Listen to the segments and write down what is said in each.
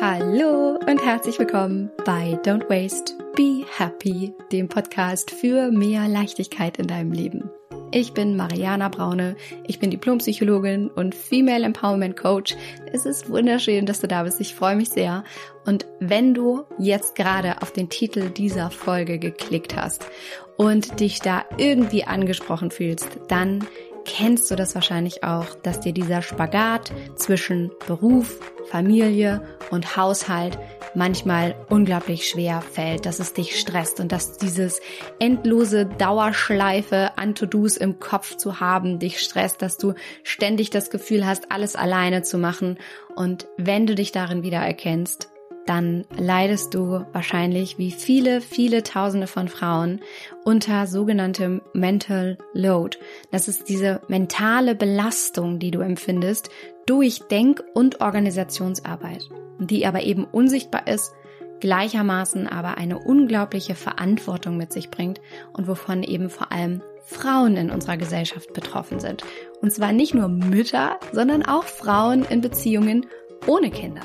Hallo und herzlich willkommen bei Don't Waste, Be Happy, dem Podcast für mehr Leichtigkeit in deinem Leben. Ich bin Mariana Braune, ich bin Diplompsychologin und Female Empowerment Coach. Es ist wunderschön, dass du da bist, ich freue mich sehr. Und wenn du jetzt gerade auf den Titel dieser Folge geklickt hast und dich da irgendwie angesprochen fühlst, dann kennst du das wahrscheinlich auch, dass dir dieser Spagat zwischen Beruf, Familie und Haushalt manchmal unglaublich schwer fällt, dass es dich stresst und dass dieses endlose Dauerschleife an To-Dos im Kopf zu haben dich stresst, dass du ständig das Gefühl hast, alles alleine zu machen. Und wenn du dich darin wieder erkennst, dann leidest du wahrscheinlich wie viele, viele Tausende von Frauen unter sogenanntem Mental Load. Das ist diese mentale Belastung, die du empfindest durch Denk- und Organisationsarbeit, die aber eben unsichtbar ist, gleichermaßen aber eine unglaubliche Verantwortung mit sich bringt und wovon eben vor allem Frauen in unserer Gesellschaft betroffen sind. Und zwar nicht nur Mütter, sondern auch Frauen in Beziehungen ohne Kinder.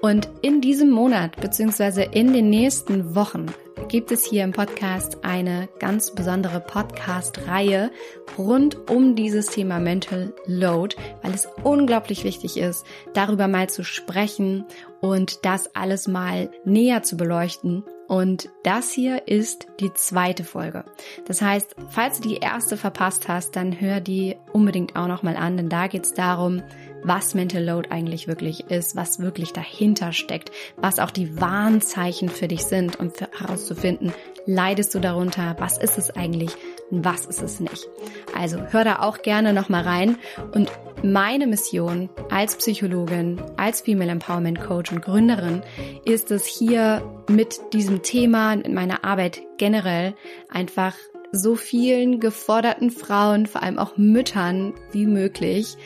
Und in diesem Monat beziehungsweise in den nächsten Wochen gibt es hier im Podcast eine ganz besondere Podcast-Reihe rund um dieses Thema Mental Load, weil es unglaublich wichtig ist, darüber mal zu sprechen und das alles mal näher zu beleuchten. Und das hier ist die zweite Folge. Das heißt, falls du die erste verpasst hast, dann hör die unbedingt auch nochmal an, denn da geht es darum, was Mental Load eigentlich wirklich ist, was wirklich dahinter steckt, was auch die Warnzeichen für dich sind, um herauszufinden, leidest du darunter, was ist es eigentlich, was ist es nicht. Also hör da auch gerne nochmal rein und meine Mission als Psychologin, als Female Empowerment Coach und Gründerin ist es hier mit diesem Thema, in meiner Arbeit generell einfach so vielen geforderten Frauen, vor allem auch Müttern wie möglich,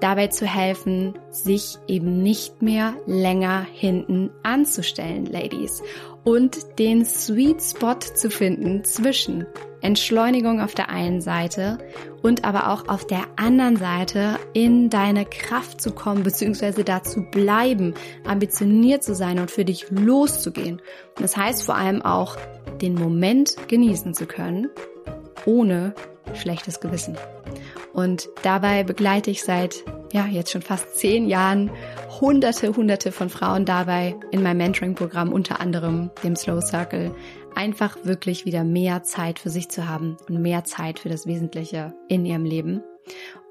dabei zu helfen, sich eben nicht mehr länger hinten anzustellen, Ladies. Und den Sweet Spot zu finden zwischen Entschleunigung auf der einen Seite und aber auch auf der anderen Seite in deine Kraft zu kommen, beziehungsweise dazu bleiben, ambitioniert zu sein und für dich loszugehen. Das heißt vor allem auch, den Moment genießen zu können, ohne schlechtes Gewissen. Und dabei begleite ich seit, ja, jetzt schon fast zehn Jahren hunderte, hunderte von Frauen dabei in meinem Mentoring-Programm, unter anderem dem Slow Circle, einfach wirklich wieder mehr Zeit für sich zu haben und mehr Zeit für das Wesentliche in ihrem Leben.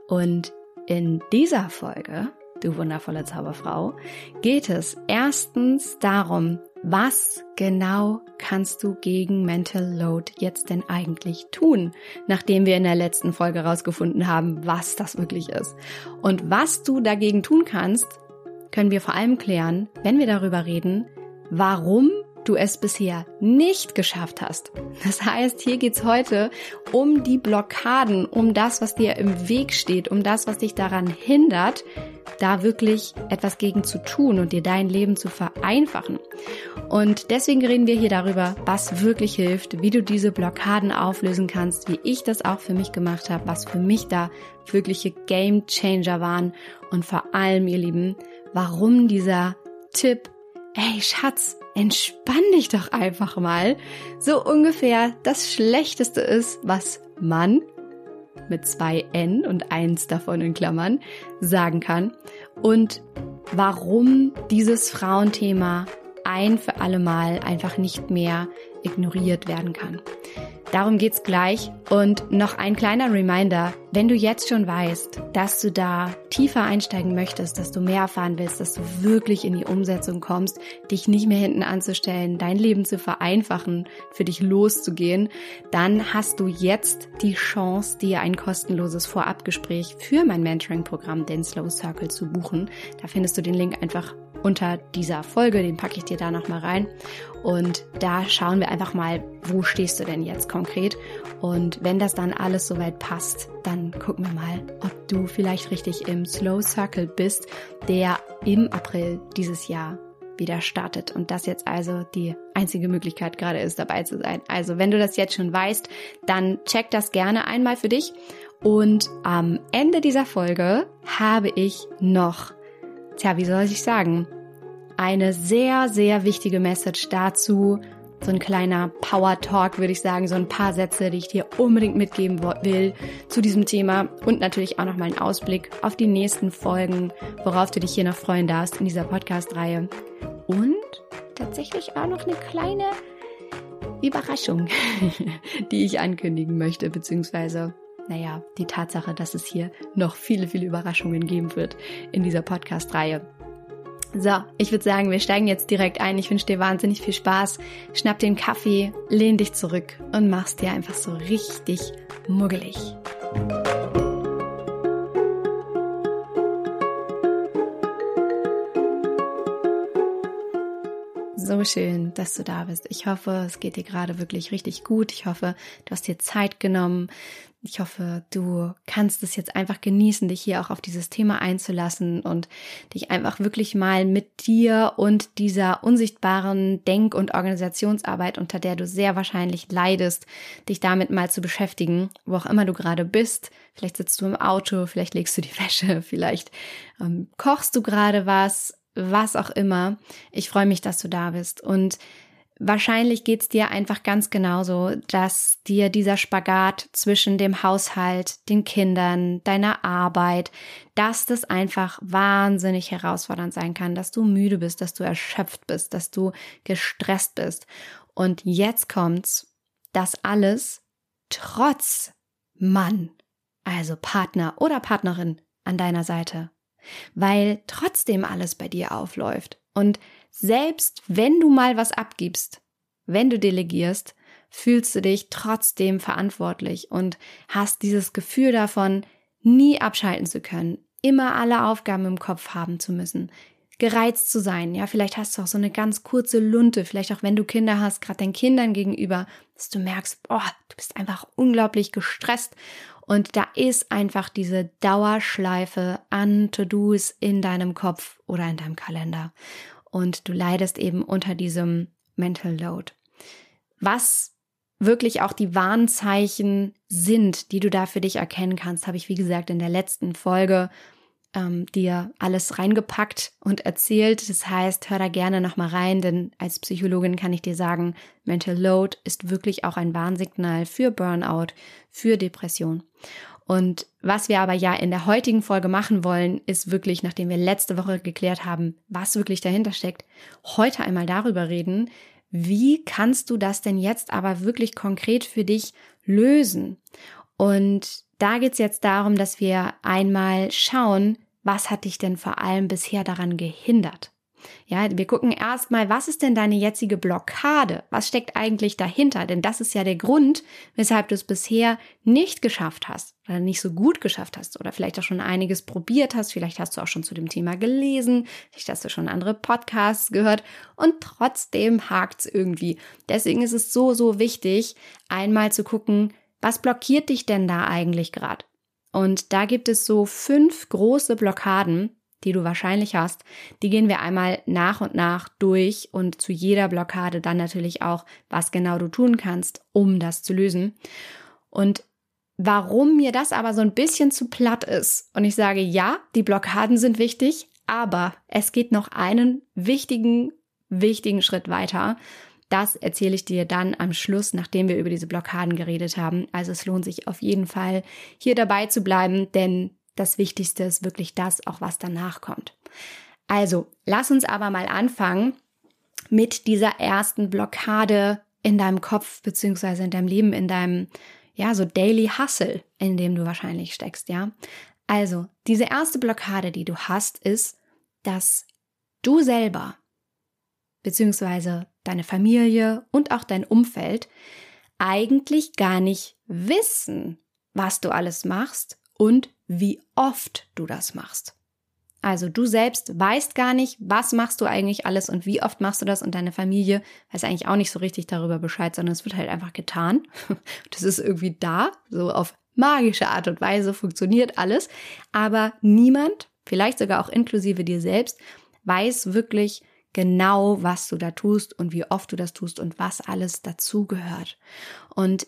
Und in dieser Folge, du wundervolle Zauberfrau, geht es erstens darum, was genau kannst du gegen Mental Load jetzt denn eigentlich tun, nachdem wir in der letzten Folge herausgefunden haben, was das wirklich ist? Und was du dagegen tun kannst, können wir vor allem klären, wenn wir darüber reden, warum du es bisher nicht geschafft hast. Das heißt, hier geht's heute um die Blockaden, um das, was dir im Weg steht, um das, was dich daran hindert, da wirklich etwas gegen zu tun und dir dein Leben zu vereinfachen. Und deswegen reden wir hier darüber, was wirklich hilft, wie du diese Blockaden auflösen kannst, wie ich das auch für mich gemacht habe, was für mich da wirkliche Game Changer waren und vor allem, ihr Lieben, warum dieser Tipp ey Schatz, entspann dich doch einfach mal, so ungefähr das Schlechteste ist, was man mit zwei N und eins davon in Klammern sagen kann und warum dieses Frauenthema ein für alle Mal einfach nicht mehr ignoriert werden kann. Darum geht's gleich. Und noch ein kleiner Reminder, wenn du jetzt schon weißt, dass du da tiefer einsteigen möchtest, dass du mehr erfahren willst, dass du wirklich in die Umsetzung kommst, dich nicht mehr hinten anzustellen, dein Leben zu vereinfachen, für dich loszugehen, dann hast du jetzt die Chance, dir ein kostenloses Vorabgespräch für mein Mentoring-Programm, den Slow Circle, zu buchen. Da findest du den Link einfach unter dieser Folge, den packe ich dir da nochmal rein. Und da schauen wir einfach mal, wo stehst du denn jetzt konkret? Und wenn das dann alles soweit passt, dann gucken wir mal, ob du vielleicht richtig im Slow Circle bist, der im April dieses Jahr wieder startet und das jetzt also die einzige Möglichkeit gerade ist, dabei zu sein. Also wenn du das jetzt schon weißt, dann check das gerne einmal für dich. Und am Ende dieser Folge habe ich noch, tja, wie soll ich sagen, eine sehr, sehr wichtige Message dazu. So ein kleiner Power Talk, würde ich sagen, so ein paar Sätze, die ich dir unbedingt mitgeben will zu diesem Thema und natürlich auch nochmal einen Ausblick auf die nächsten Folgen, worauf du dich hier noch freuen darfst in dieser Podcast-Reihe. Und tatsächlich auch noch eine kleine Überraschung, die ich ankündigen möchte, beziehungsweise naja, die Tatsache, dass es hier noch viele, viele Überraschungen geben wird in dieser Podcast-Reihe. So, ich würde sagen, wir steigen jetzt direkt ein. Ich wünsche dir wahnsinnig viel Spaß. Schnapp den Kaffee, lehn dich zurück und mach's dir einfach so richtig muggelig. so schön, dass du da bist. Ich hoffe, es geht dir gerade wirklich richtig gut. Ich hoffe, du hast dir Zeit genommen. Ich hoffe, du kannst es jetzt einfach genießen, dich hier auch auf dieses Thema einzulassen und dich einfach wirklich mal mit dir und dieser unsichtbaren Denk- und Organisationsarbeit, unter der du sehr wahrscheinlich leidest, dich damit mal zu beschäftigen, wo auch immer du gerade bist. Vielleicht sitzt du im Auto, vielleicht legst du die Wäsche, vielleicht ähm, kochst du gerade was, was auch immer. Ich freue mich, dass du da bist. Und wahrscheinlich geht's dir einfach ganz genauso, dass dir dieser Spagat zwischen dem Haushalt, den Kindern, deiner Arbeit, dass das einfach wahnsinnig herausfordernd sein kann, dass du müde bist, dass du erschöpft bist, dass du gestresst bist. Und jetzt kommt's, das alles trotz Mann, also Partner oder Partnerin an deiner Seite weil trotzdem alles bei dir aufläuft. Und selbst wenn du mal was abgibst, wenn du delegierst, fühlst du dich trotzdem verantwortlich und hast dieses Gefühl davon, nie abschalten zu können, immer alle Aufgaben im Kopf haben zu müssen, gereizt zu sein. Ja, vielleicht hast du auch so eine ganz kurze Lunte, vielleicht auch wenn du Kinder hast, gerade deinen Kindern gegenüber, dass du merkst, boah, du bist einfach unglaublich gestresst und da ist einfach diese Dauerschleife an To-Dos in deinem Kopf oder in deinem Kalender. Und du leidest eben unter diesem Mental Load. Was wirklich auch die Warnzeichen sind, die du da für dich erkennen kannst, habe ich, wie gesagt, in der letzten Folge ähm, dir alles reingepackt und erzählt. Das heißt, hör da gerne nochmal rein, denn als Psychologin kann ich dir sagen, Mental Load ist wirklich auch ein Warnsignal für Burnout, für Depression. Und was wir aber ja in der heutigen Folge machen wollen, ist wirklich, nachdem wir letzte Woche geklärt haben, was wirklich dahinter steckt, heute einmal darüber reden, wie kannst du das denn jetzt aber wirklich konkret für dich lösen? Und da geht's jetzt darum, dass wir einmal schauen, was hat dich denn vor allem bisher daran gehindert? Ja, wir gucken erstmal, was ist denn deine jetzige Blockade? Was steckt eigentlich dahinter? Denn das ist ja der Grund, weshalb du es bisher nicht geschafft hast oder nicht so gut geschafft hast oder vielleicht auch schon einiges probiert hast. Vielleicht hast du auch schon zu dem Thema gelesen, vielleicht hast du schon andere Podcasts gehört und trotzdem hakt's irgendwie. Deswegen ist es so, so wichtig, einmal zu gucken, was blockiert dich denn da eigentlich gerade? Und da gibt es so fünf große Blockaden, die du wahrscheinlich hast. Die gehen wir einmal nach und nach durch und zu jeder Blockade dann natürlich auch, was genau du tun kannst, um das zu lösen. Und warum mir das aber so ein bisschen zu platt ist und ich sage, ja, die Blockaden sind wichtig, aber es geht noch einen wichtigen, wichtigen Schritt weiter. Das erzähle ich dir dann am Schluss, nachdem wir über diese Blockaden geredet haben. Also es lohnt sich auf jeden Fall, hier dabei zu bleiben, denn das Wichtigste ist wirklich das, auch was danach kommt. Also, lass uns aber mal anfangen mit dieser ersten Blockade in deinem Kopf beziehungsweise in deinem Leben, in deinem, ja, so Daily Hustle, in dem du wahrscheinlich steckst, ja. Also, diese erste Blockade, die du hast, ist, dass du selber beziehungsweise deine Familie und auch dein Umfeld eigentlich gar nicht wissen, was du alles machst und wie oft du das machst. Also du selbst weißt gar nicht, was machst du eigentlich alles und wie oft machst du das und deine Familie weiß eigentlich auch nicht so richtig darüber Bescheid, sondern es wird halt einfach getan. Das ist irgendwie da, so auf magische Art und Weise funktioniert alles, aber niemand, vielleicht sogar auch inklusive dir selbst, weiß wirklich, genau, was du da tust und wie oft du das tust und was alles dazugehört. Und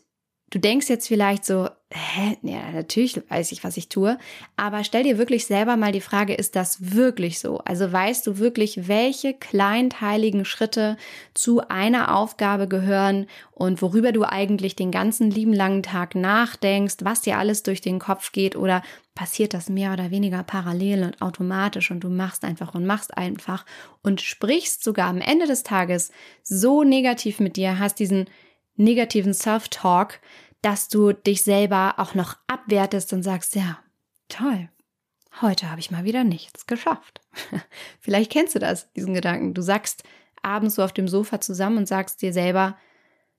du denkst jetzt vielleicht so, hä, ja, natürlich weiß ich, was ich tue, aber stell dir wirklich selber mal die Frage, ist das wirklich so? Also weißt du wirklich, welche kleinteiligen Schritte zu einer Aufgabe gehören und worüber du eigentlich den ganzen lieben langen Tag nachdenkst, was dir alles durch den Kopf geht oder passiert das mehr oder weniger parallel und automatisch und du machst einfach und machst einfach und sprichst sogar am Ende des Tages so negativ mit dir, hast diesen negativen Self-Talk, dass du dich selber auch noch abwertest und sagst, ja, toll, heute habe ich mal wieder nichts geschafft. Vielleicht kennst du das, diesen Gedanken. Du sagst abends so auf dem Sofa zusammen und sagst dir selber,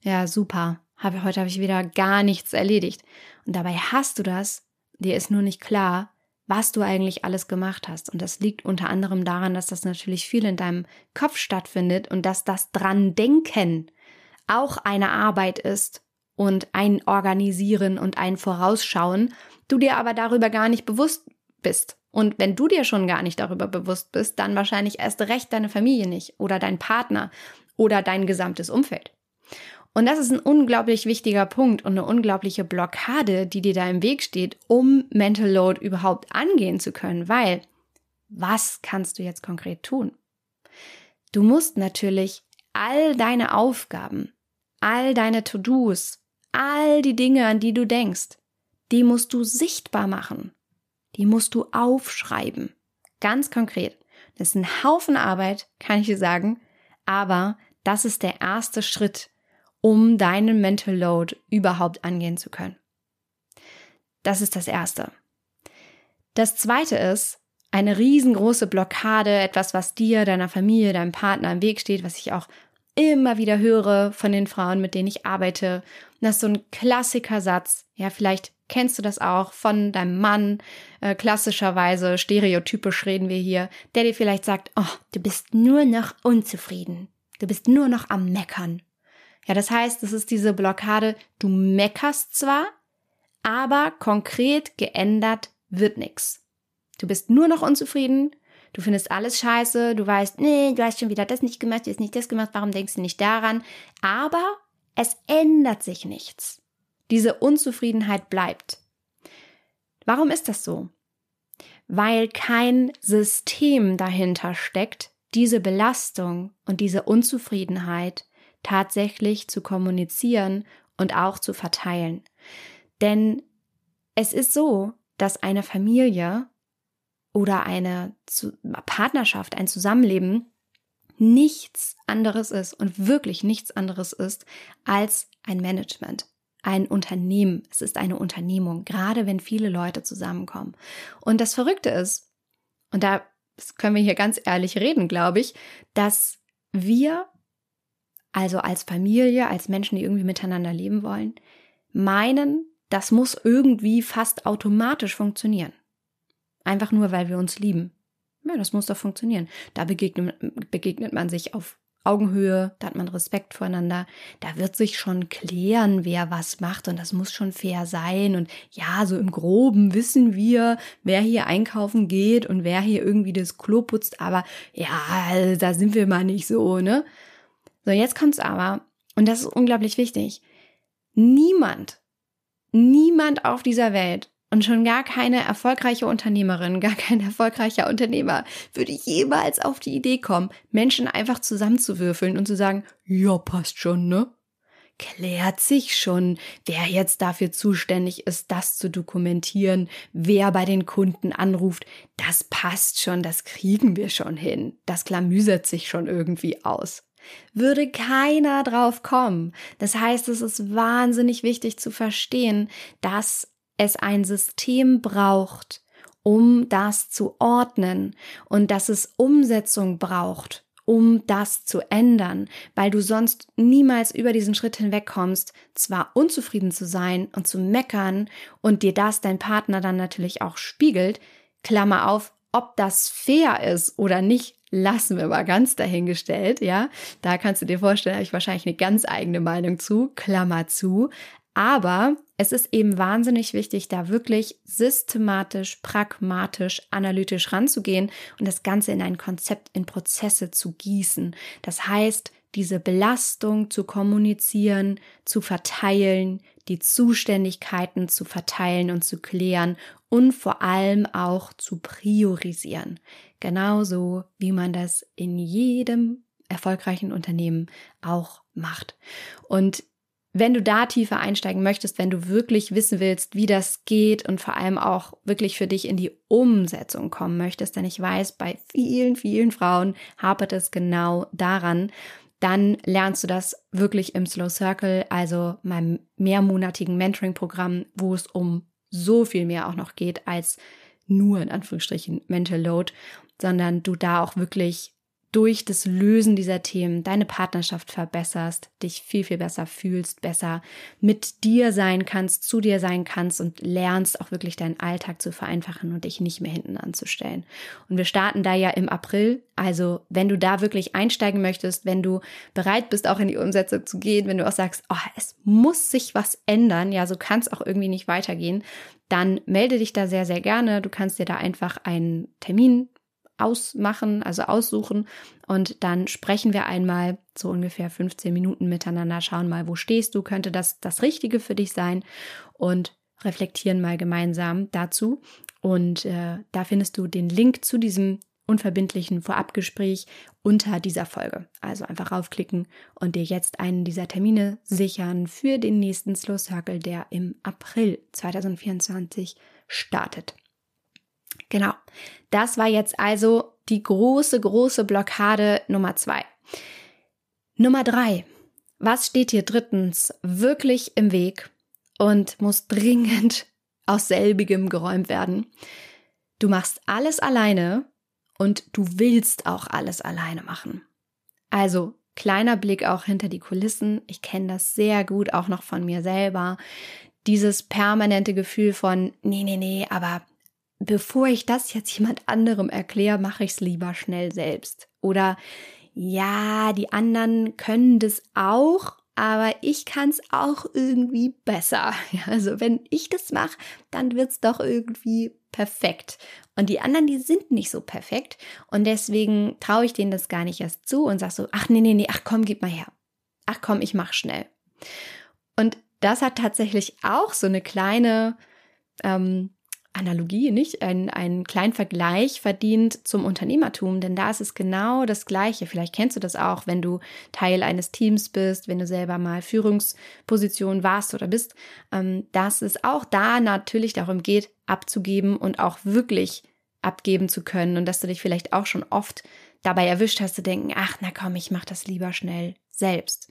ja, super, habe, heute habe ich wieder gar nichts erledigt. Und dabei hast du das, dir ist nur nicht klar, was du eigentlich alles gemacht hast. Und das liegt unter anderem daran, dass das natürlich viel in deinem Kopf stattfindet und dass das dran denken auch eine Arbeit ist und ein Organisieren und ein Vorausschauen, du dir aber darüber gar nicht bewusst bist. Und wenn du dir schon gar nicht darüber bewusst bist, dann wahrscheinlich erst recht deine Familie nicht oder dein Partner oder dein gesamtes Umfeld. Und das ist ein unglaublich wichtiger Punkt und eine unglaubliche Blockade, die dir da im Weg steht, um Mental Load überhaupt angehen zu können, weil was kannst du jetzt konkret tun? Du musst natürlich all deine Aufgaben, all deine To-Dos, all die Dinge, an die du denkst, die musst du sichtbar machen. Die musst du aufschreiben. Ganz konkret. Das ist ein Haufen Arbeit, kann ich dir sagen, aber das ist der erste Schritt, um deinen Mental Load überhaupt angehen zu können. Das ist das Erste. Das Zweite ist eine riesengroße Blockade, etwas, was dir, deiner Familie, deinem Partner im Weg steht, was ich auch immer wieder höre von den Frauen, mit denen ich arbeite. Das ist so ein Klassikersatz. Ja, vielleicht kennst du das auch von deinem Mann, äh, klassischerweise, stereotypisch reden wir hier, der dir vielleicht sagt, oh, du bist nur noch unzufrieden. Du bist nur noch am Meckern. Ja, das heißt, es ist diese Blockade, du meckerst zwar, aber konkret geändert wird nichts. Du bist nur noch unzufrieden, Du findest alles scheiße, du weißt, nee, du hast schon wieder das nicht gemacht, du hast nicht das gemacht, warum denkst du nicht daran? Aber es ändert sich nichts. Diese Unzufriedenheit bleibt. Warum ist das so? Weil kein System dahinter steckt, diese Belastung und diese Unzufriedenheit tatsächlich zu kommunizieren und auch zu verteilen. Denn es ist so, dass eine Familie oder eine Partnerschaft, ein Zusammenleben nichts anderes ist und wirklich nichts anderes ist als ein Management, ein Unternehmen. Es ist eine Unternehmung, gerade wenn viele Leute zusammenkommen. Und das Verrückte ist, und da können wir hier ganz ehrlich reden, glaube ich, dass wir, also als Familie, als Menschen, die irgendwie miteinander leben wollen, meinen, das muss irgendwie fast automatisch funktionieren. Einfach nur, weil wir uns lieben. Ja, das muss doch funktionieren. Da begegnet, begegnet man sich auf Augenhöhe, da hat man Respekt voreinander, da wird sich schon klären, wer was macht und das muss schon fair sein und ja, so im groben wissen wir, wer hier einkaufen geht und wer hier irgendwie das Klo putzt, aber ja, da sind wir mal nicht so, ne? So, jetzt kommt's aber, und das ist unglaublich wichtig. Niemand, niemand auf dieser Welt und schon gar keine erfolgreiche Unternehmerin, gar kein erfolgreicher Unternehmer würde jemals auf die Idee kommen, Menschen einfach zusammenzuwürfeln und zu sagen, ja, passt schon, ne? Klärt sich schon, wer jetzt dafür zuständig ist, das zu dokumentieren, wer bei den Kunden anruft. Das passt schon, das kriegen wir schon hin. Das klamüsert sich schon irgendwie aus würde keiner drauf kommen. Das heißt, es ist wahnsinnig wichtig zu verstehen, dass es ein System braucht, um das zu ordnen und dass es Umsetzung braucht, um das zu ändern, weil du sonst niemals über diesen Schritt hinwegkommst, zwar unzufrieden zu sein und zu meckern und dir das dein Partner dann natürlich auch spiegelt, Klammer auf, ob das fair ist oder nicht, lassen wir mal ganz dahingestellt, ja. Da kannst du dir vorstellen, habe ich wahrscheinlich eine ganz eigene Meinung zu, Klammer zu. Aber es ist eben wahnsinnig wichtig, da wirklich systematisch, pragmatisch, analytisch ranzugehen und das Ganze in ein Konzept, in Prozesse zu gießen. Das heißt, diese Belastung zu kommunizieren, zu verteilen, die Zuständigkeiten zu verteilen und zu klären und vor allem auch zu priorisieren. Genauso wie man das in jedem erfolgreichen Unternehmen auch macht. Und wenn du da tiefer einsteigen möchtest, wenn du wirklich wissen willst, wie das geht und vor allem auch wirklich für dich in die Umsetzung kommen möchtest, denn ich weiß, bei vielen, vielen Frauen hapert es genau daran, dann lernst du das wirklich im Slow Circle, also meinem mehrmonatigen Mentoring-Programm, wo es um so viel mehr auch noch geht als nur in Anführungsstrichen Mental Load, sondern du da auch wirklich durch das Lösen dieser Themen deine Partnerschaft verbesserst, dich viel, viel besser fühlst, besser mit dir sein kannst, zu dir sein kannst und lernst auch wirklich deinen Alltag zu vereinfachen und dich nicht mehr hinten anzustellen. Und wir starten da ja im April. Also wenn du da wirklich einsteigen möchtest, wenn du bereit bist, auch in die Umsetzung zu gehen, wenn du auch sagst, oh, es muss sich was ändern, ja, so kann es auch irgendwie nicht weitergehen, dann melde dich da sehr, sehr gerne. Du kannst dir da einfach einen Termin ausmachen, also aussuchen und dann sprechen wir einmal so ungefähr 15 Minuten miteinander, schauen mal, wo stehst du, könnte das das Richtige für dich sein und reflektieren mal gemeinsam dazu. Und äh, da findest du den Link zu diesem unverbindlichen Vorabgespräch unter dieser Folge. Also einfach raufklicken und dir jetzt einen dieser Termine sichern für den nächsten Slow Circle, der im April 2024 startet. Genau. Das war jetzt also die große, große Blockade Nummer zwei. Nummer drei. Was steht hier drittens wirklich im Weg und muss dringend aus selbigem geräumt werden? Du machst alles alleine und du willst auch alles alleine machen. Also kleiner Blick auch hinter die Kulissen. Ich kenne das sehr gut auch noch von mir selber. Dieses permanente Gefühl von, nee, nee, nee, aber bevor ich das jetzt jemand anderem erkläre, mache ich es lieber schnell selbst. Oder ja, die anderen können das auch, aber ich kann es auch irgendwie besser. Ja, also wenn ich das mache, dann wird es doch irgendwie perfekt. Und die anderen, die sind nicht so perfekt. Und deswegen traue ich denen das gar nicht erst zu und sage so, ach nee, nee, nee, ach komm, gib mal her. Ach komm, ich mach schnell. Und das hat tatsächlich auch so eine kleine ähm, Analogie, nicht? Ein, ein kleinen Vergleich verdient zum Unternehmertum, denn da ist es genau das Gleiche. Vielleicht kennst du das auch, wenn du Teil eines Teams bist, wenn du selber mal Führungsposition warst oder bist, ähm, dass es auch da natürlich darum geht, abzugeben und auch wirklich abgeben zu können und dass du dich vielleicht auch schon oft dabei erwischt hast zu denken, ach, na komm, ich mach das lieber schnell selbst.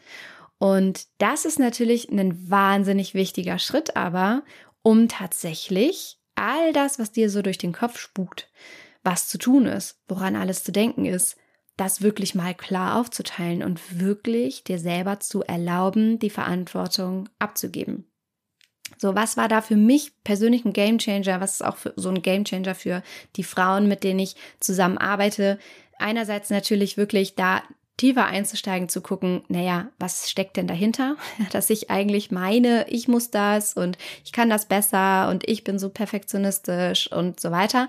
Und das ist natürlich ein wahnsinnig wichtiger Schritt, aber um tatsächlich all das, was dir so durch den Kopf spukt, was zu tun ist, woran alles zu denken ist, das wirklich mal klar aufzuteilen und wirklich dir selber zu erlauben, die Verantwortung abzugeben. So, was war da für mich persönlich ein Gamechanger? Was ist auch so ein Gamechanger für die Frauen, mit denen ich zusammenarbeite? Einerseits natürlich wirklich da tiefer einzusteigen, zu gucken, naja, was steckt denn dahinter? Dass ich eigentlich meine, ich muss das und ich kann das besser und ich bin so perfektionistisch und so weiter.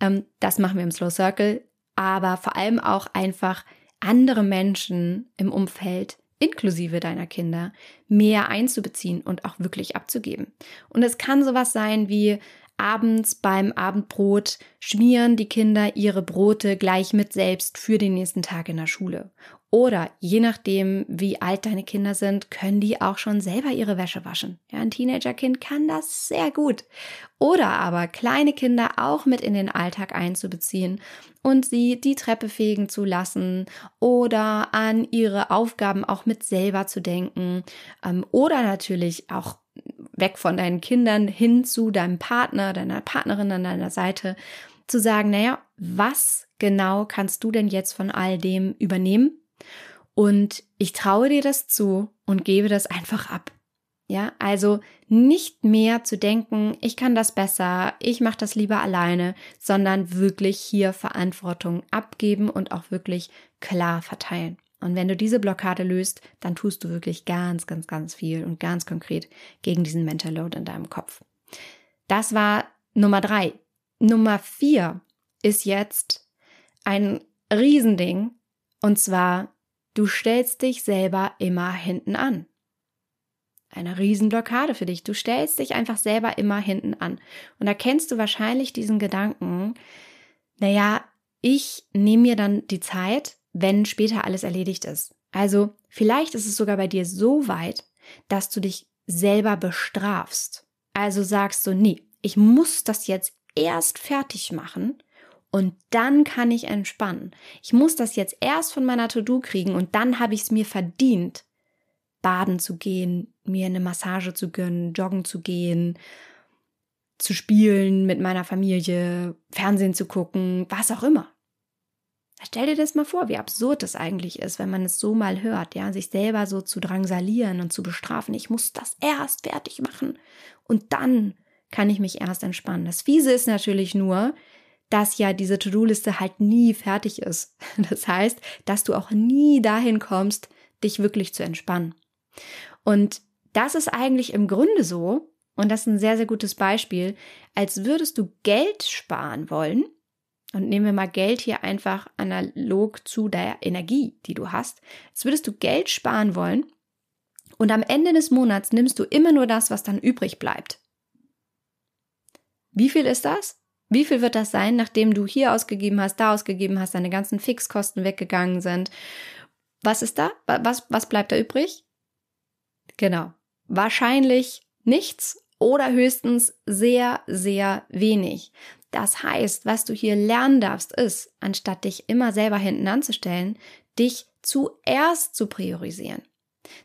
Ähm, das machen wir im Slow Circle, aber vor allem auch einfach andere Menschen im Umfeld inklusive deiner Kinder mehr einzubeziehen und auch wirklich abzugeben. Und es kann sowas sein wie abends beim Abendbrot schmieren die Kinder ihre Brote gleich mit selbst für den nächsten Tag in der Schule. Oder je nachdem, wie alt deine Kinder sind, können die auch schon selber ihre Wäsche waschen. Ja, ein Teenagerkind kann das sehr gut. Oder aber kleine Kinder auch mit in den Alltag einzubeziehen und sie die Treppe fegen zu lassen oder an ihre Aufgaben auch mit selber zu denken. Ähm, oder natürlich auch weg von deinen Kindern hin zu deinem Partner, deiner Partnerin an deiner Seite, zu sagen, naja, was genau kannst du denn jetzt von all dem übernehmen? Und ich traue dir das zu und gebe das einfach ab. Ja, also nicht mehr zu denken, ich kann das besser, ich mache das lieber alleine, sondern wirklich hier Verantwortung abgeben und auch wirklich klar verteilen. Und wenn du diese Blockade löst, dann tust du wirklich ganz, ganz, ganz viel und ganz konkret gegen diesen Mental Load in deinem Kopf. Das war Nummer drei. Nummer vier ist jetzt ein Riesending. Und zwar, du stellst dich selber immer hinten an. eine Riesenblockade für dich. Du stellst dich einfach selber immer hinten an. Und da kennst du wahrscheinlich diesen Gedanken, naja, ich nehme mir dann die Zeit, wenn später alles erledigt ist. Also vielleicht ist es sogar bei dir so weit, dass du dich selber bestrafst. Also sagst du, nee, ich muss das jetzt erst fertig machen und dann kann ich entspannen. Ich muss das jetzt erst von meiner To-Do kriegen und dann habe ich es mir verdient, baden zu gehen, mir eine Massage zu gönnen, joggen zu gehen, zu spielen mit meiner Familie, Fernsehen zu gucken, was auch immer. Stell dir das mal vor, wie absurd das eigentlich ist, wenn man es so mal hört, ja, sich selber so zu drangsalieren und zu bestrafen. Ich muss das erst fertig machen und dann kann ich mich erst entspannen. Das Fiese ist natürlich nur, dass ja diese To-Do-Liste halt nie fertig ist. Das heißt, dass du auch nie dahin kommst, dich wirklich zu entspannen. Und das ist eigentlich im Grunde so, und das ist ein sehr, sehr gutes Beispiel, als würdest du Geld sparen wollen, und nehmen wir mal Geld hier einfach analog zu der Energie, die du hast, als würdest du Geld sparen wollen, und am Ende des Monats nimmst du immer nur das, was dann übrig bleibt. Wie viel ist das? Wie viel wird das sein, nachdem du hier ausgegeben hast, da ausgegeben hast, deine ganzen Fixkosten weggegangen sind? Was ist da? Was, was bleibt da übrig? Genau. Wahrscheinlich nichts oder höchstens sehr, sehr wenig. Das heißt, was du hier lernen darfst, ist, anstatt dich immer selber hinten anzustellen, dich zuerst zu priorisieren.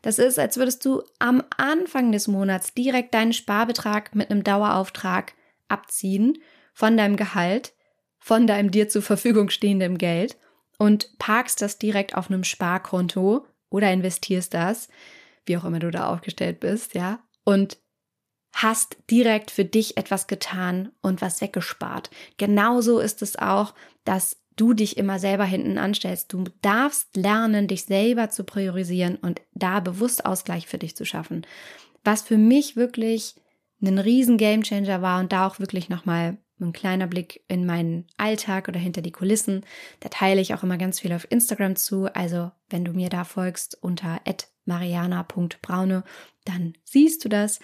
Das ist, als würdest du am Anfang des Monats direkt deinen Sparbetrag mit einem Dauerauftrag abziehen von deinem Gehalt, von deinem dir zur Verfügung stehenden Geld und parkst das direkt auf einem Sparkonto oder investierst das, wie auch immer du da aufgestellt bist, ja, und hast direkt für dich etwas getan und was weggespart. Genauso ist es auch, dass du dich immer selber hinten anstellst. Du darfst lernen, dich selber zu priorisieren und da bewusst Ausgleich für dich zu schaffen. Was für mich wirklich ein riesen Gamechanger war und da auch wirklich nochmal ein kleiner Blick in meinen Alltag oder hinter die Kulissen. Da teile ich auch immer ganz viel auf Instagram zu. Also wenn du mir da folgst unter mariana.braune, dann siehst du das.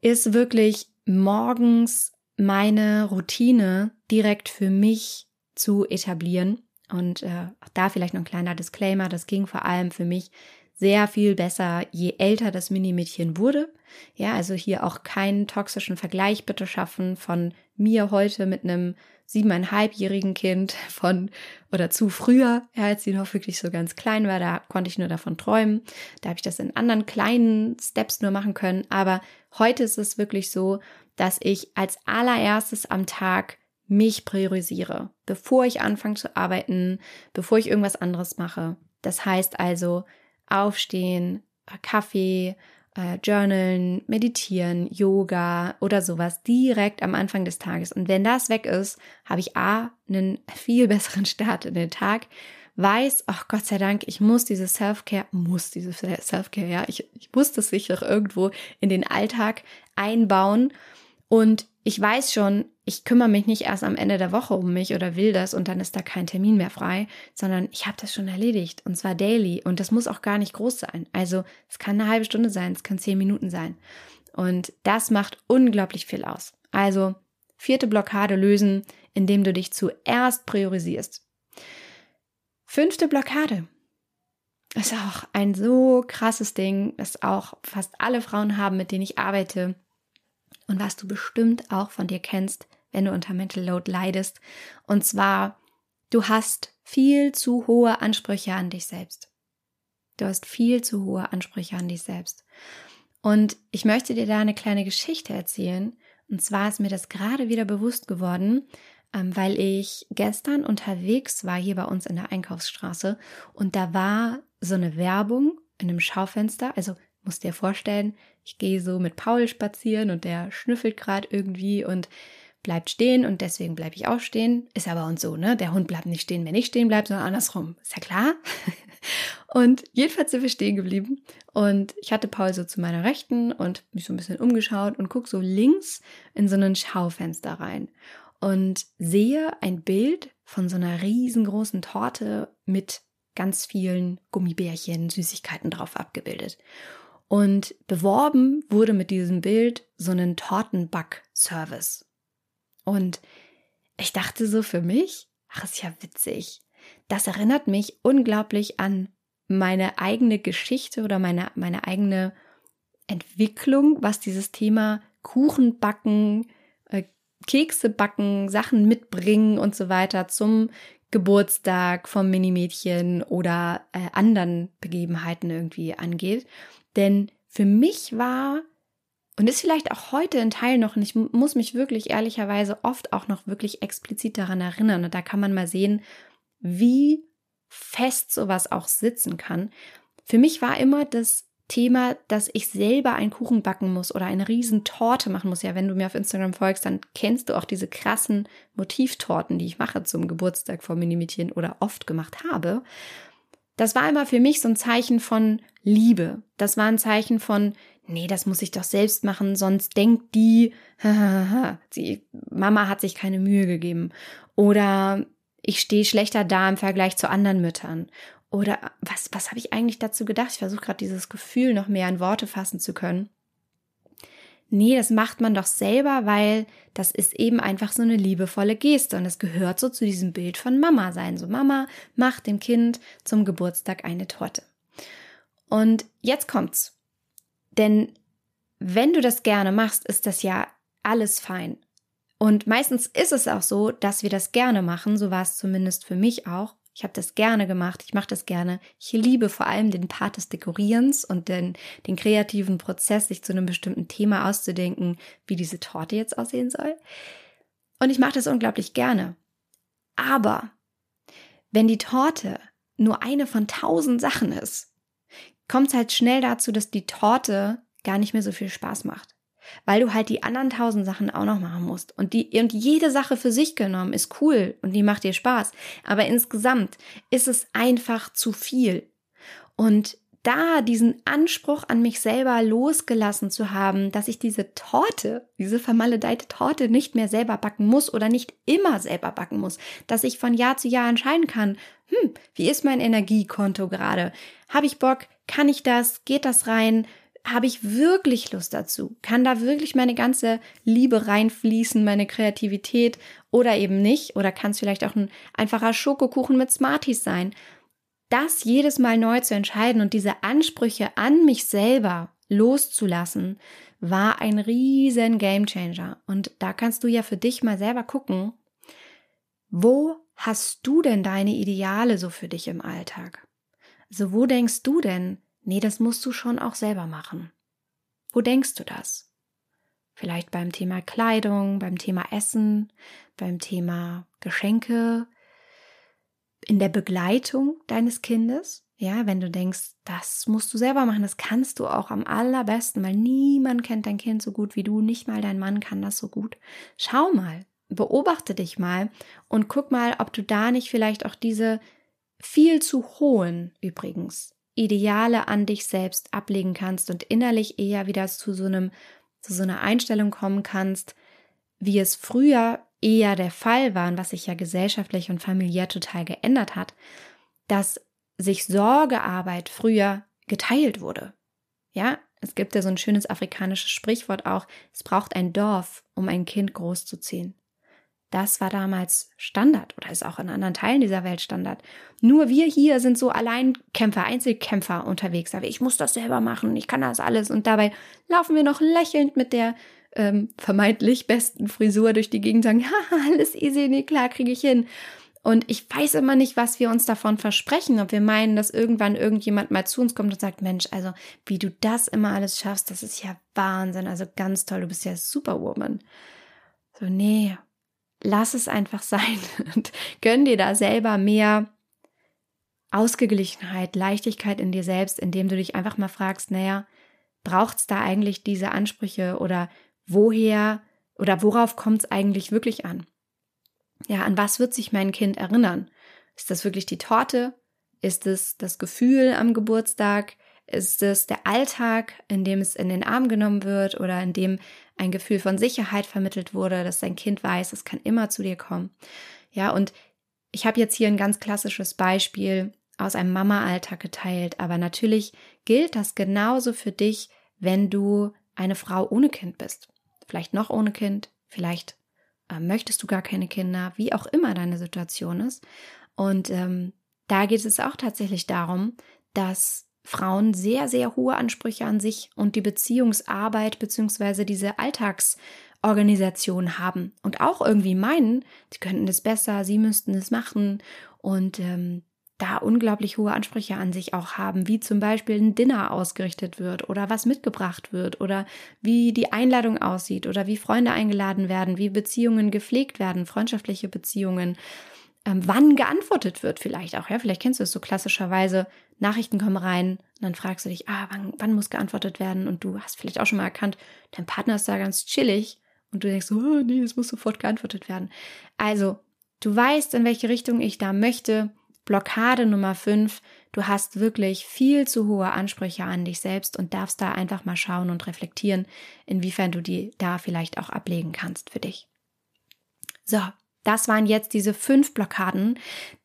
Ist wirklich morgens meine Routine direkt für mich zu etablieren. Und äh, auch da vielleicht noch ein kleiner Disclaimer, das ging vor allem für mich sehr viel besser, je älter das Minimädchen wurde. Ja, also hier auch keinen toxischen Vergleich bitte schaffen von mir heute mit einem siebeneinhalbjährigen Kind von oder zu früher, ja, als sie noch wirklich so ganz klein war, da konnte ich nur davon träumen. Da habe ich das in anderen kleinen Steps nur machen können. Aber heute ist es wirklich so, dass ich als allererstes am Tag mich priorisiere, bevor ich anfange zu arbeiten, bevor ich irgendwas anderes mache. Das heißt also, aufstehen, Kaffee, äh, Journalen, Meditieren, Yoga oder sowas direkt am Anfang des Tages. Und wenn das weg ist, habe ich A, einen viel besseren Start in den Tag, weiß, ach Gott sei Dank, ich muss diese Self-Care, muss diese Self-Care, ja, ich, ich muss das sicher irgendwo in den Alltag einbauen. Und ich weiß schon, ich kümmere mich nicht erst am Ende der Woche um mich oder will das und dann ist da kein Termin mehr frei, sondern ich habe das schon erledigt und zwar daily und das muss auch gar nicht groß sein. Also es kann eine halbe Stunde sein, es kann zehn Minuten sein und das macht unglaublich viel aus. Also vierte Blockade lösen, indem du dich zuerst priorisierst. Fünfte Blockade ist auch ein so krasses Ding, das auch fast alle Frauen haben, mit denen ich arbeite und was du bestimmt auch von dir kennst, wenn du unter Mental Load leidest. Und zwar, du hast viel zu hohe Ansprüche an dich selbst. Du hast viel zu hohe Ansprüche an dich selbst. Und ich möchte dir da eine kleine Geschichte erzählen. Und zwar ist mir das gerade wieder bewusst geworden, ähm, weil ich gestern unterwegs war hier bei uns in der Einkaufsstraße und da war so eine Werbung in einem Schaufenster. Also musst dir vorstellen, ich gehe so mit Paul spazieren und der schnüffelt gerade irgendwie und bleibt stehen und deswegen bleibe ich auch stehen. Ist aber uns so, ne? Der Hund bleibt nicht stehen, wenn ich stehen bleibe, sondern andersrum. Ist ja klar. und jedenfalls sind wir stehen geblieben und ich hatte Paul so zu meiner Rechten und mich so ein bisschen umgeschaut und guck so links in so ein Schaufenster rein und sehe ein Bild von so einer riesengroßen Torte mit ganz vielen Gummibärchen, Süßigkeiten drauf abgebildet. Und beworben wurde mit diesem Bild so einen Tortenback-Service. Und ich dachte so für mich, ach, ist ja witzig. Das erinnert mich unglaublich an meine eigene Geschichte oder meine, meine eigene Entwicklung, was dieses Thema Kuchen backen, äh, Kekse backen, Sachen mitbringen und so weiter zum Geburtstag vom Minimädchen oder äh, anderen Begebenheiten irgendwie angeht. Denn für mich war und ist vielleicht auch heute ein Teil noch, und ich muss mich wirklich ehrlicherweise oft auch noch wirklich explizit daran erinnern. Und da kann man mal sehen, wie fest sowas auch sitzen kann. Für mich war immer das Thema, dass ich selber einen Kuchen backen muss oder eine riesen Torte machen muss. Ja, wenn du mir auf Instagram folgst, dann kennst du auch diese krassen Motivtorten, die ich mache zum Geburtstag vor Minimädchen oder oft gemacht habe. Das war immer für mich so ein Zeichen von Liebe. Das war ein Zeichen von, nee, das muss ich doch selbst machen, sonst denkt die, die Mama hat sich keine Mühe gegeben. Oder ich stehe schlechter da im Vergleich zu anderen Müttern. Oder was, was habe ich eigentlich dazu gedacht? Ich versuche gerade dieses Gefühl noch mehr in Worte fassen zu können. Nee, das macht man doch selber, weil das ist eben einfach so eine liebevolle Geste und es gehört so zu diesem Bild von Mama sein. So Mama macht dem Kind zum Geburtstag eine Torte. Und jetzt kommt's. Denn wenn du das gerne machst, ist das ja alles fein. Und meistens ist es auch so, dass wir das gerne machen. So war es zumindest für mich auch. Ich habe das gerne gemacht, ich mache das gerne. Ich liebe vor allem den Part des Dekorierens und den, den kreativen Prozess, sich zu einem bestimmten Thema auszudenken, wie diese Torte jetzt aussehen soll. Und ich mache das unglaublich gerne. Aber wenn die Torte nur eine von tausend Sachen ist, kommt es halt schnell dazu, dass die Torte gar nicht mehr so viel Spaß macht weil du halt die anderen tausend Sachen auch noch machen musst. Und die, und jede Sache für sich genommen ist cool und die macht dir Spaß. Aber insgesamt ist es einfach zu viel. Und da diesen Anspruch an mich selber losgelassen zu haben, dass ich diese Torte, diese vermaledeite Torte nicht mehr selber backen muss oder nicht immer selber backen muss, dass ich von Jahr zu Jahr entscheiden kann, hm, wie ist mein Energiekonto gerade? Habe ich Bock? Kann ich das? Geht das rein? Habe ich wirklich Lust dazu? Kann da wirklich meine ganze Liebe reinfließen, meine Kreativität oder eben nicht? Oder kann es vielleicht auch ein einfacher Schokokuchen mit Smarties sein? Das jedes Mal neu zu entscheiden und diese Ansprüche an mich selber loszulassen, war ein riesen Gamechanger. Und da kannst du ja für dich mal selber gucken, wo hast du denn deine Ideale so für dich im Alltag? Also wo denkst du denn, Nee, das musst du schon auch selber machen. Wo denkst du das? Vielleicht beim Thema Kleidung, beim Thema Essen, beim Thema Geschenke, in der Begleitung deines Kindes. Ja, wenn du denkst, das musst du selber machen, das kannst du auch am allerbesten, weil niemand kennt dein Kind so gut wie du, nicht mal dein Mann kann das so gut. Schau mal, beobachte dich mal und guck mal, ob du da nicht vielleicht auch diese viel zu hohen übrigens Ideale an dich selbst ablegen kannst und innerlich eher wieder zu so einem, zu so einer Einstellung kommen kannst, wie es früher eher der Fall war und was sich ja gesellschaftlich und familiär total geändert hat, dass sich Sorgearbeit früher geteilt wurde. Ja, es gibt ja so ein schönes afrikanisches Sprichwort auch, es braucht ein Dorf, um ein Kind großzuziehen. Das war damals Standard oder ist auch in anderen Teilen dieser Welt Standard. Nur wir hier sind so Alleinkämpfer, Einzelkämpfer unterwegs. Aber ich muss das selber machen, ich kann das alles. Und dabei laufen wir noch lächelnd mit der ähm, vermeintlich besten Frisur durch die Gegend und sagen, haha, alles easy, nee, klar, kriege ich hin. Und ich weiß immer nicht, was wir uns davon versprechen, ob wir meinen, dass irgendwann irgendjemand mal zu uns kommt und sagt, Mensch, also wie du das immer alles schaffst, das ist ja Wahnsinn, also ganz toll, du bist ja Superwoman. So, nee, lass es einfach sein und gönn dir da selber mehr Ausgeglichenheit, Leichtigkeit in dir selbst, indem du dich einfach mal fragst, naja, braucht es da eigentlich diese Ansprüche oder woher oder worauf kommt es eigentlich wirklich an? Ja, an was wird sich mein Kind erinnern? Ist das wirklich die Torte? Ist es das Gefühl am Geburtstag? Ist es der Alltag, in dem es in den Arm genommen wird oder in dem ein Gefühl von Sicherheit vermittelt wurde, dass dein Kind weiß, es kann immer zu dir kommen? Ja, und ich habe jetzt hier ein ganz klassisches Beispiel aus einem Mama-Alltag geteilt, aber natürlich gilt das genauso für dich, wenn du eine Frau ohne Kind bist. Vielleicht noch ohne Kind, vielleicht äh, möchtest du gar keine Kinder, wie auch immer deine Situation ist. Und ähm, da geht es auch tatsächlich darum, dass Frauen sehr, sehr hohe Ansprüche an sich und die Beziehungsarbeit beziehungsweise diese Alltagsorganisation haben und auch irgendwie meinen, sie könnten es besser, sie müssten es machen und ähm, da unglaublich hohe Ansprüche an sich auch haben, wie zum Beispiel ein Dinner ausgerichtet wird oder was mitgebracht wird oder wie die Einladung aussieht oder wie Freunde eingeladen werden, wie Beziehungen gepflegt werden, freundschaftliche Beziehungen, ähm, wann geantwortet wird vielleicht auch, ja, vielleicht kennst du es so klassischerweise, Nachrichten kommen rein und dann fragst du dich, ah, wann, wann muss geantwortet werden und du hast vielleicht auch schon mal erkannt, dein Partner ist da ganz chillig und du denkst oh, nee, es muss sofort geantwortet werden. Also, du weißt, in welche Richtung ich da möchte, Blockade Nummer 5, du hast wirklich viel zu hohe Ansprüche an dich selbst und darfst da einfach mal schauen und reflektieren, inwiefern du die da vielleicht auch ablegen kannst für dich. So, das waren jetzt diese fünf Blockaden,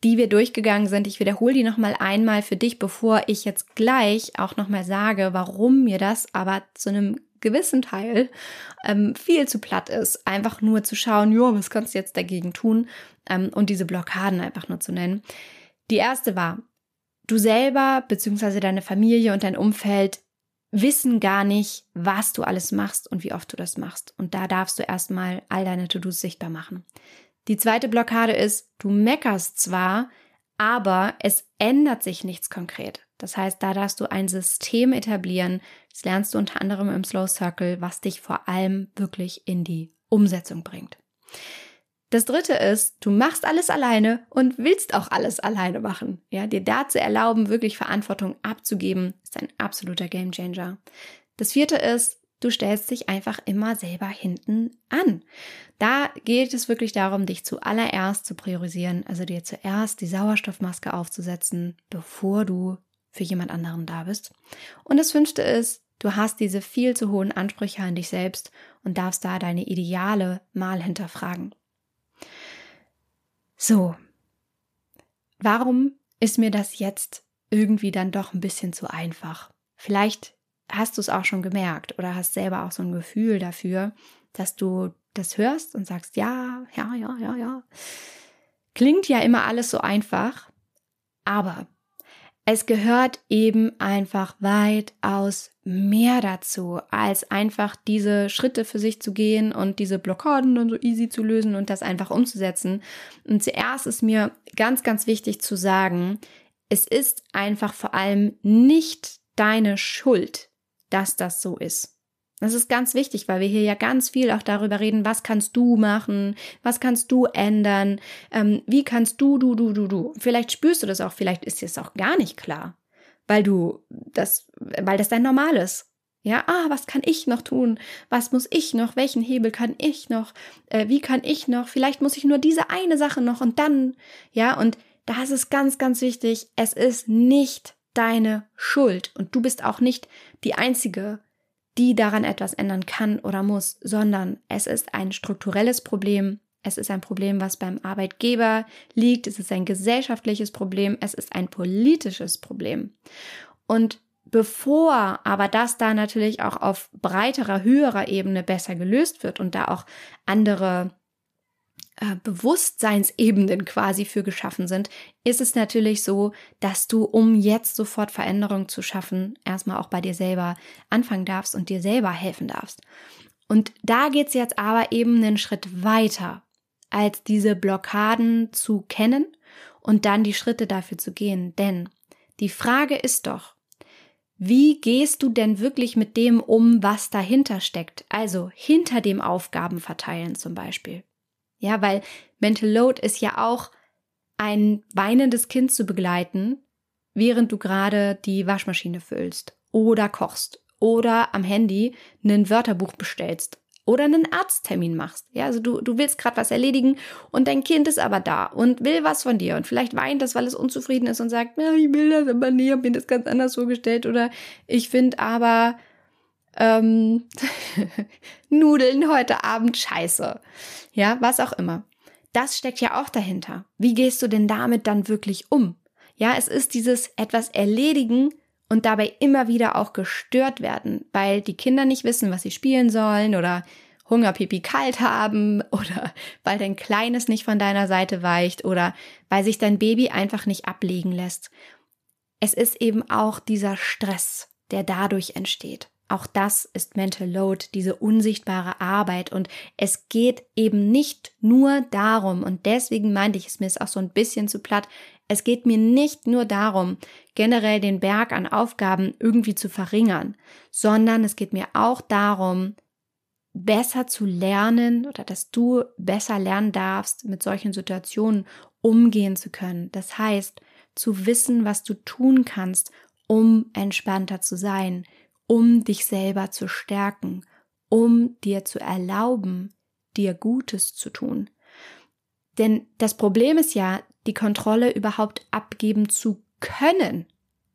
die wir durchgegangen sind. Ich wiederhole die nochmal einmal für dich, bevor ich jetzt gleich auch nochmal sage, warum mir das aber zu einem gewissen Teil ähm, viel zu platt ist, einfach nur zu schauen, jo, was kannst du jetzt dagegen tun ähm, und diese Blockaden einfach nur zu nennen. Die erste war, du selber bzw. deine Familie und dein Umfeld wissen gar nicht, was du alles machst und wie oft du das machst. Und da darfst du erstmal all deine To-Dos sichtbar machen. Die zweite Blockade ist, du meckerst zwar, aber es ändert sich nichts konkret. Das heißt, da darfst du ein System etablieren. Das lernst du unter anderem im Slow Circle, was dich vor allem wirklich in die Umsetzung bringt. Das dritte ist, du machst alles alleine und willst auch alles alleine machen. Ja, dir dazu erlauben, wirklich Verantwortung abzugeben, ist ein absoluter Gamechanger. Das vierte ist, du stellst dich einfach immer selber hinten an. Da geht es wirklich darum, dich zuallererst zu priorisieren, also dir zuerst die Sauerstoffmaske aufzusetzen, bevor du für jemand anderen da bist. Und das fünfte ist, du hast diese viel zu hohen Ansprüche an dich selbst und darfst da deine Ideale mal hinterfragen. So, warum ist mir das jetzt irgendwie dann doch ein bisschen zu einfach? Vielleicht hast du es auch schon gemerkt oder hast selber auch so ein Gefühl dafür, dass du das hörst und sagst, ja, ja, ja, ja, ja. Klingt ja immer alles so einfach, aber es gehört eben einfach weitaus mehr dazu, als einfach diese Schritte für sich zu gehen und diese Blockaden dann so easy zu lösen und das einfach umzusetzen. Und zuerst ist mir ganz, ganz wichtig zu sagen, es ist einfach vor allem nicht deine Schuld, dass das so ist. Das ist ganz wichtig, weil wir hier ja ganz viel auch darüber reden, was kannst du machen, was kannst du ändern, ähm, wie kannst du, du, du, du, du. Vielleicht spürst du das auch, vielleicht ist dir es auch gar nicht klar, weil du das, weil das dein Normal ist. Ja, ah, was kann ich noch tun? Was muss ich noch? Welchen Hebel kann ich noch? Äh, wie kann ich noch? Vielleicht muss ich nur diese eine Sache noch und dann, ja, und da ist ganz, ganz wichtig, es ist nicht deine Schuld und du bist auch nicht die Einzige, die daran etwas ändern kann oder muss, sondern es ist ein strukturelles Problem. Es ist ein Problem, was beim Arbeitgeber liegt. Es ist ein gesellschaftliches Problem. Es ist ein politisches Problem. Und bevor aber das da natürlich auch auf breiterer, höherer Ebene besser gelöst wird und da auch andere äh, Bewusstseinsebenen quasi für geschaffen sind, ist es natürlich so, dass du, um jetzt sofort Veränderung zu schaffen, erstmal auch bei dir selber anfangen darfst und dir selber helfen darfst. Und da geht's jetzt aber eben einen Schritt weiter, als diese Blockaden zu kennen und dann die Schritte dafür zu gehen. Denn die Frage ist doch, wie gehst du denn wirklich mit dem um, was dahinter steckt? Also hinter dem Aufgabenverteilen zum Beispiel. Ja, weil Mental Load ist ja auch ein weinendes Kind zu begleiten, während du gerade die Waschmaschine füllst oder kochst oder am Handy ein Wörterbuch bestellst oder einen Arzttermin machst. Ja, also du, du willst gerade was erledigen und dein Kind ist aber da und will was von dir und vielleicht weint es, weil es unzufrieden ist und sagt, ja, ich will das aber nie, hab mir das ganz anders vorgestellt oder ich finde aber ähm, Nudeln heute Abend scheiße. Ja, was auch immer. Das steckt ja auch dahinter. Wie gehst du denn damit dann wirklich um? Ja, es ist dieses etwas erledigen und dabei immer wieder auch gestört werden, weil die Kinder nicht wissen, was sie spielen sollen oder Hunger, Pipi kalt haben oder weil dein Kleines nicht von deiner Seite weicht oder weil sich dein Baby einfach nicht ablegen lässt. Es ist eben auch dieser Stress, der dadurch entsteht. Auch das ist Mental Load, diese unsichtbare Arbeit. Und es geht eben nicht nur darum, und deswegen meinte ich es mir ist auch so ein bisschen zu platt, es geht mir nicht nur darum, generell den Berg an Aufgaben irgendwie zu verringern, sondern es geht mir auch darum, besser zu lernen oder dass du besser lernen darfst, mit solchen Situationen umgehen zu können. Das heißt, zu wissen, was du tun kannst, um entspannter zu sein, um dich selber zu stärken, um dir zu erlauben, dir Gutes zu tun. Denn das Problem ist ja, die Kontrolle überhaupt abgeben zu können.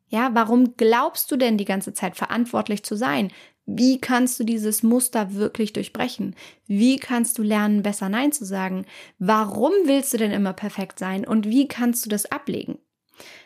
Ja, warum glaubst du denn die ganze Zeit verantwortlich zu sein? Wie kannst du dieses Muster wirklich durchbrechen? Wie kannst du lernen, besser Nein zu sagen? Warum willst du denn immer perfekt sein? Und wie kannst du das ablegen?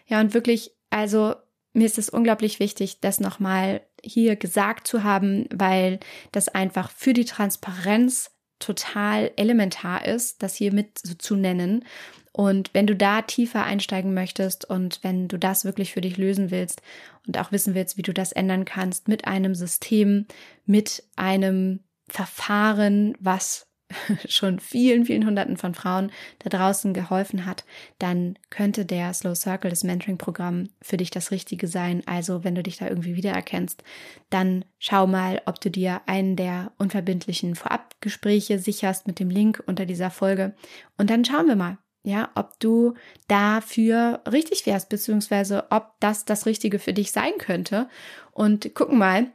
Ja, und wirklich, also mir ist es unglaublich wichtig, das nochmal hier gesagt zu haben, weil das einfach für die Transparenz total elementar ist, das hier mit zu nennen. Und wenn du da tiefer einsteigen möchtest und wenn du das wirklich für dich lösen willst und auch wissen willst, wie du das ändern kannst mit einem System, mit einem Verfahren, was schon vielen, vielen Hunderten von Frauen da draußen geholfen hat, dann könnte der Slow Circle, das Mentoring-Programm, für dich das Richtige sein. Also wenn du dich da irgendwie wiedererkennst, dann schau mal, ob du dir einen der unverbindlichen Vorabgespräche sicherst mit dem Link unter dieser Folge. Und dann schauen wir mal, ja, ob du dafür richtig wärst, beziehungsweise ob das das Richtige für dich sein könnte. Und gucken mal,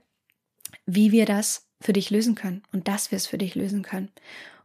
wie wir das für dich lösen können und dass wir es für dich lösen können.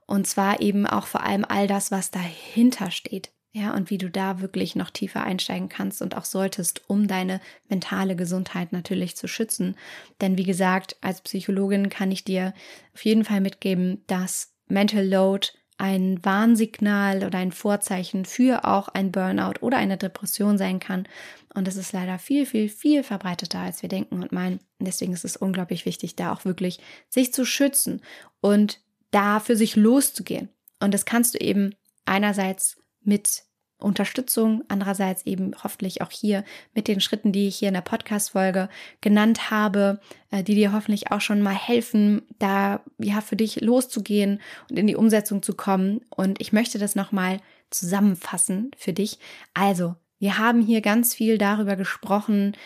Und zwar eben auch vor allem all das, was dahinter steht. Ja, und wie du da wirklich noch tiefer einsteigen kannst und auch solltest, um deine mentale Gesundheit natürlich zu schützen. Denn wie gesagt, als Psychologin kann ich dir auf jeden Fall mitgeben, dass Mental Load ein Warnsignal oder ein Vorzeichen für auch ein Burnout oder eine Depression sein kann. Und es ist leider viel, viel, viel verbreiteter, als wir denken und meinen. deswegen ist es unglaublich wichtig, da auch wirklich sich zu schützen und da für sich loszugehen. Und das kannst du eben einerseits mit Unterstützung, andererseits eben hoffentlich auch hier mit den Schritten, die ich hier in der Podcast-Folge genannt habe, äh, die dir hoffentlich auch schon mal helfen, da ja für dich loszugehen und in die Umsetzung zu kommen. Und ich möchte das nochmal zusammenfassen für dich. Also, wir haben hier ganz viel darüber gesprochen,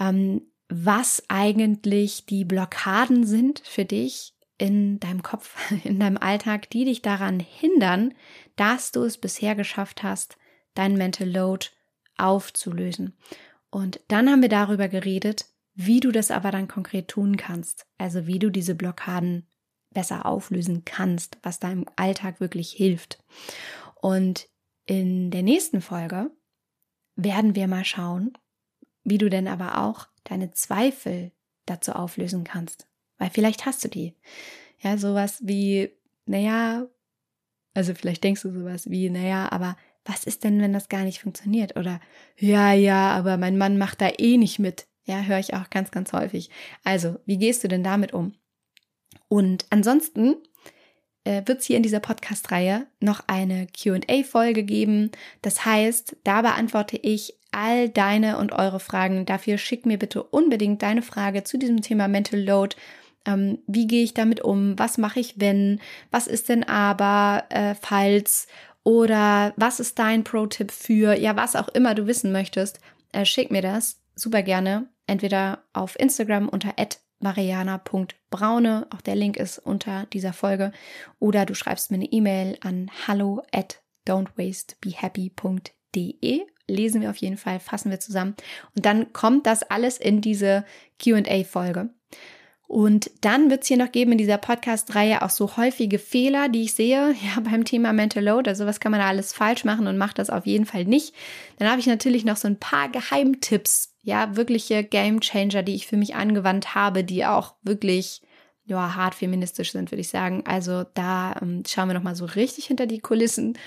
ähm, was eigentlich die Blockaden sind für dich in deinem Kopf, in deinem Alltag, die dich daran hindern, dass du es bisher geschafft hast, dein Mental Load aufzulösen. Und dann haben wir darüber geredet, wie du das aber dann konkret tun kannst. Also wie du diese Blockaden besser auflösen kannst, was deinem Alltag wirklich hilft. Und in der nächsten Folge werden wir mal schauen, wie du denn aber auch deine Zweifel dazu auflösen kannst. Weil vielleicht hast du die. Ja, sowas wie, naja, also vielleicht denkst du sowas wie, naja, aber was ist denn, wenn das gar nicht funktioniert? Oder ja, ja, aber mein Mann macht da eh nicht mit. Ja, höre ich auch ganz, ganz häufig. Also, wie gehst du denn damit um? Und ansonsten äh, wird es hier in dieser Podcast-Reihe noch eine QA-Folge geben. Das heißt, da beantworte ich all deine und eure Fragen. Dafür schick mir bitte unbedingt deine Frage zu diesem Thema Mental Load. Ähm, wie gehe ich damit um? Was mache ich, wenn? Was ist denn aber, äh, falls? Oder was ist dein Pro-Tipp für, ja, was auch immer du wissen möchtest, äh, schick mir das super gerne. Entweder auf Instagram unter mariana.braune, auch der Link ist unter dieser Folge, oder du schreibst mir eine E-Mail an hallo at don'twastebehappy.de. Lesen wir auf jeden Fall, fassen wir zusammen. Und dann kommt das alles in diese QA-Folge. Und dann wird es hier noch geben in dieser Podcast-Reihe auch so häufige Fehler, die ich sehe, ja, beim Thema Mental Load. Also was kann man da alles falsch machen und macht das auf jeden Fall nicht. Dann habe ich natürlich noch so ein paar Geheimtipps, ja, wirkliche Game Changer, die ich für mich angewandt habe, die auch wirklich ja, hart feministisch sind, würde ich sagen. Also da ähm, schauen wir nochmal so richtig hinter die Kulissen,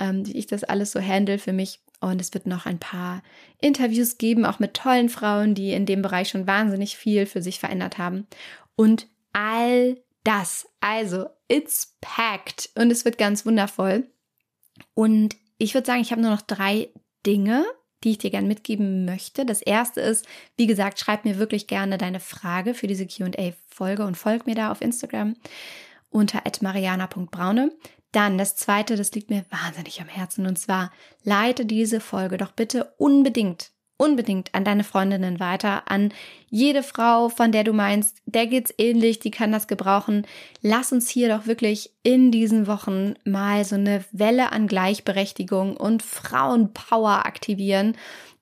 ähm, wie ich das alles so handle für mich. Und es wird noch ein paar Interviews geben, auch mit tollen Frauen, die in dem Bereich schon wahnsinnig viel für sich verändert haben. Und all das. Also, it's packed und es wird ganz wundervoll. Und ich würde sagen, ich habe nur noch drei Dinge, die ich dir gerne mitgeben möchte. Das erste ist, wie gesagt, schreib mir wirklich gerne deine Frage für diese QA-Folge und folg mir da auf Instagram unter mariana.braune. Dann das zweite, das liegt mir wahnsinnig am Herzen und zwar leite diese Folge doch bitte unbedingt unbedingt an deine Freundinnen weiter, an jede Frau, von der du meinst, der geht's ähnlich, die kann das gebrauchen. Lass uns hier doch wirklich in diesen Wochen mal so eine Welle an Gleichberechtigung und Frauenpower aktivieren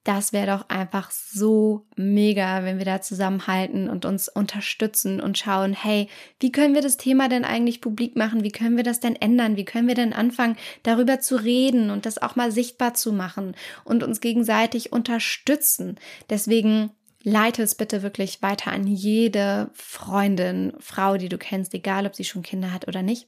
das wäre doch einfach so mega, wenn wir da zusammenhalten und uns unterstützen und schauen, hey, wie können wir das Thema denn eigentlich publik machen? Wie können wir das denn ändern? Wie können wir denn anfangen, darüber zu reden und das auch mal sichtbar zu machen und uns gegenseitig unterstützen? Deswegen leite es bitte wirklich weiter an jede Freundin, Frau, die du kennst, egal ob sie schon Kinder hat oder nicht.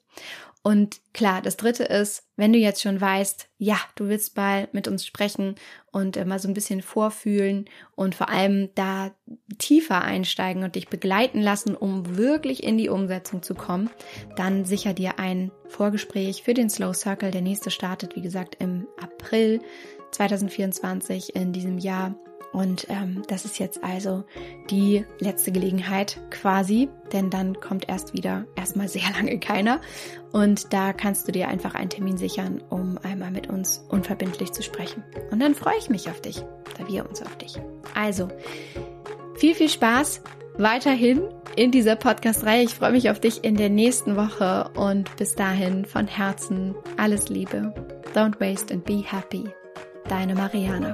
Und klar, das dritte ist, wenn du jetzt schon weißt, ja, du willst mal mit uns sprechen und äh, mal so ein bisschen vorfühlen und vor allem da tiefer einsteigen und dich begleiten lassen, um wirklich in die Umsetzung zu kommen, dann sicher dir ein Vorgespräch für den Slow Circle. Der nächste startet, wie gesagt, im April 2024 in diesem Jahr. Und ähm, das ist jetzt also die letzte Gelegenheit quasi, denn dann kommt erst wieder erstmal sehr lange keiner. Und da kannst du dir einfach einen Termin sichern, um einmal mit uns unverbindlich zu sprechen. Und dann freue ich mich auf dich, da wir uns auf dich. Also, viel, viel Spaß weiterhin in dieser Podcast-Reihe. Ich freue mich auf dich in der nächsten Woche und bis dahin von Herzen alles Liebe. Don't waste and be happy. Deine Mariana.